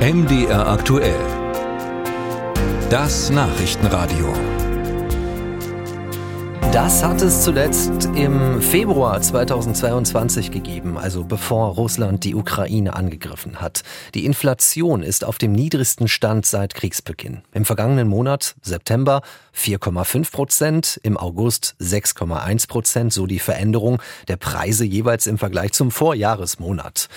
MDR aktuell. Das Nachrichtenradio. Das hat es zuletzt im Februar 2022 gegeben, also bevor Russland die Ukraine angegriffen hat. Die Inflation ist auf dem niedrigsten Stand seit Kriegsbeginn. Im vergangenen Monat, September, 4,5 Prozent, im August 6,1 Prozent, so die Veränderung der Preise jeweils im Vergleich zum Vorjahresmonat.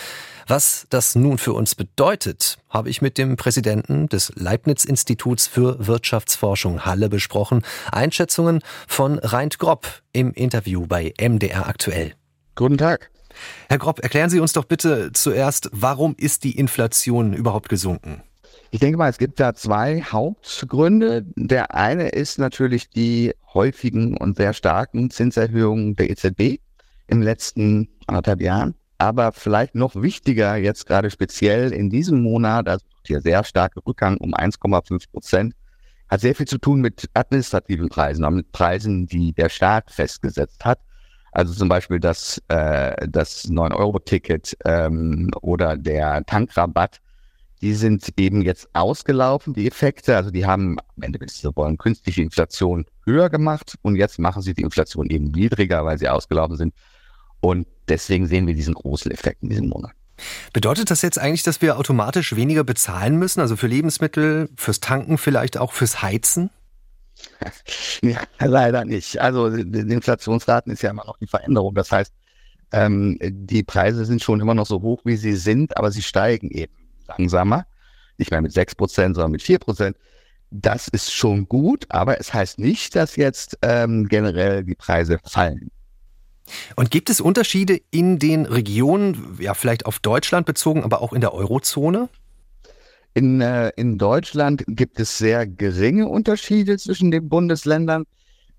Was das nun für uns bedeutet, habe ich mit dem Präsidenten des Leibniz-Instituts für Wirtschaftsforschung Halle besprochen. Einschätzungen von Reint Gropp im Interview bei MDR aktuell. Guten Tag. Herr Gropp, erklären Sie uns doch bitte zuerst, warum ist die Inflation überhaupt gesunken? Ich denke mal, es gibt da zwei Hauptgründe. Der eine ist natürlich die häufigen und sehr starken Zinserhöhungen der EZB im letzten anderthalb Jahren. Aber vielleicht noch wichtiger jetzt gerade speziell in diesem Monat, also der sehr starke Rückgang um 1,5 Prozent, hat sehr viel zu tun mit administrativen Preisen, mit Preisen, die der Staat festgesetzt hat. Also zum Beispiel das, äh, das 9-Euro-Ticket ähm, oder der Tankrabatt, die sind eben jetzt ausgelaufen, die Effekte. Also die haben am Ende, wenn Sie so wollen, künstliche Inflation höher gemacht und jetzt machen sie die Inflation eben niedriger, weil sie ausgelaufen sind. Und deswegen sehen wir diesen großen Effekt in diesem Monat. Bedeutet das jetzt eigentlich, dass wir automatisch weniger bezahlen müssen? Also für Lebensmittel, fürs Tanken, vielleicht auch fürs Heizen? Ja, leider nicht. Also die Inflationsraten ist ja immer noch die Veränderung. Das heißt, ähm, die Preise sind schon immer noch so hoch, wie sie sind, aber sie steigen eben langsamer. Nicht mehr mit 6 Prozent, sondern mit 4 Prozent. Das ist schon gut, aber es heißt nicht, dass jetzt ähm, generell die Preise fallen. Und gibt es Unterschiede in den Regionen, ja vielleicht auf Deutschland bezogen, aber auch in der Eurozone? In, äh, in Deutschland gibt es sehr geringe Unterschiede zwischen den Bundesländern.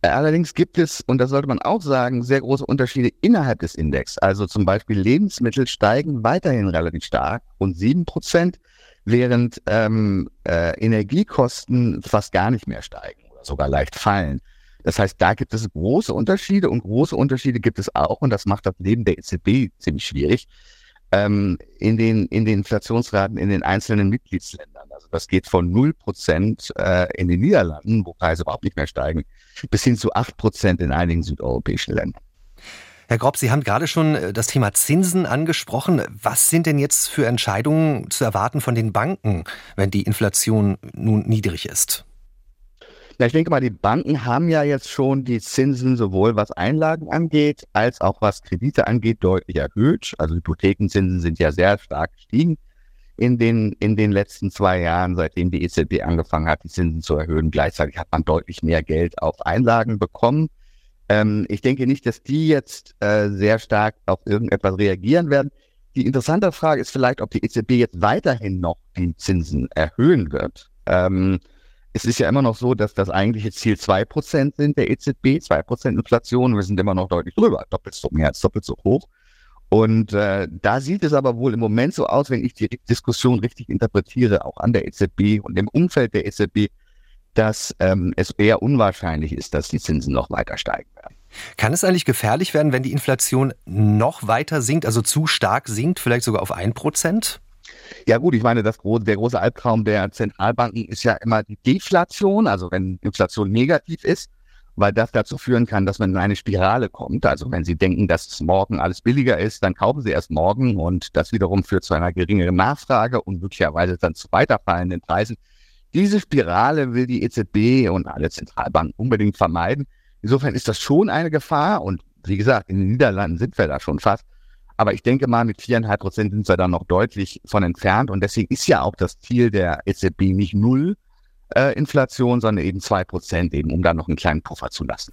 Allerdings gibt es, und das sollte man auch sagen, sehr große Unterschiede innerhalb des Index. Also zum Beispiel Lebensmittel steigen weiterhin relativ stark und sieben Prozent, während ähm, äh, Energiekosten fast gar nicht mehr steigen oder sogar leicht fallen. Das heißt, da gibt es große Unterschiede und große Unterschiede gibt es auch, und das macht das Leben der EZB ziemlich schwierig, ähm, in, den, in den Inflationsraten in den einzelnen Mitgliedsländern. Also das geht von 0 Prozent äh, in den Niederlanden, wo Preise überhaupt nicht mehr steigen, bis hin zu 8 Prozent in einigen südeuropäischen Ländern. Herr Grob, Sie haben gerade schon äh, das Thema Zinsen angesprochen. Was sind denn jetzt für Entscheidungen zu erwarten von den Banken, wenn die Inflation nun niedrig ist? Ja, ich denke mal, die Banken haben ja jetzt schon die Zinsen sowohl was Einlagen angeht, als auch was Kredite angeht, deutlich erhöht. Also Hypothekenzinsen sind ja sehr stark gestiegen in den, in den letzten zwei Jahren, seitdem die EZB angefangen hat, die Zinsen zu erhöhen. Gleichzeitig hat man deutlich mehr Geld auf Einlagen bekommen. Ähm, ich denke nicht, dass die jetzt äh, sehr stark auf irgendetwas reagieren werden. Die interessante Frage ist vielleicht, ob die EZB jetzt weiterhin noch die Zinsen erhöhen wird. Ähm, es ist ja immer noch so, dass das eigentliche Ziel zwei Prozent sind der EZB, zwei Prozent Inflation. Wir sind immer noch deutlich drüber, doppelt so mehr als doppelt so hoch. Und äh, da sieht es aber wohl im Moment so aus, wenn ich die Diskussion richtig interpretiere, auch an der EZB und im Umfeld der EZB, dass ähm, es eher unwahrscheinlich ist, dass die Zinsen noch weiter steigen werden. Kann es eigentlich gefährlich werden, wenn die Inflation noch weiter sinkt, also zu stark sinkt, vielleicht sogar auf ein Prozent? Ja gut, ich meine, das große, der große Albtraum der Zentralbanken ist ja immer die Deflation, also wenn Inflation negativ ist, weil das dazu führen kann, dass man in eine Spirale kommt. Also wenn Sie denken, dass morgen alles billiger ist, dann kaufen Sie erst morgen und das wiederum führt zu einer geringeren Nachfrage und möglicherweise dann zu weiterfallenden Preisen. Diese Spirale will die EZB und alle Zentralbanken unbedingt vermeiden. Insofern ist das schon eine Gefahr und wie gesagt, in den Niederlanden sind wir da schon fast. Aber ich denke mal, mit viereinhalb Prozent sind wir da noch deutlich von entfernt. Und deswegen ist ja auch das Ziel der EZB nicht null äh, Inflation, sondern eben zwei Prozent, eben um da noch einen kleinen Puffer zu lassen.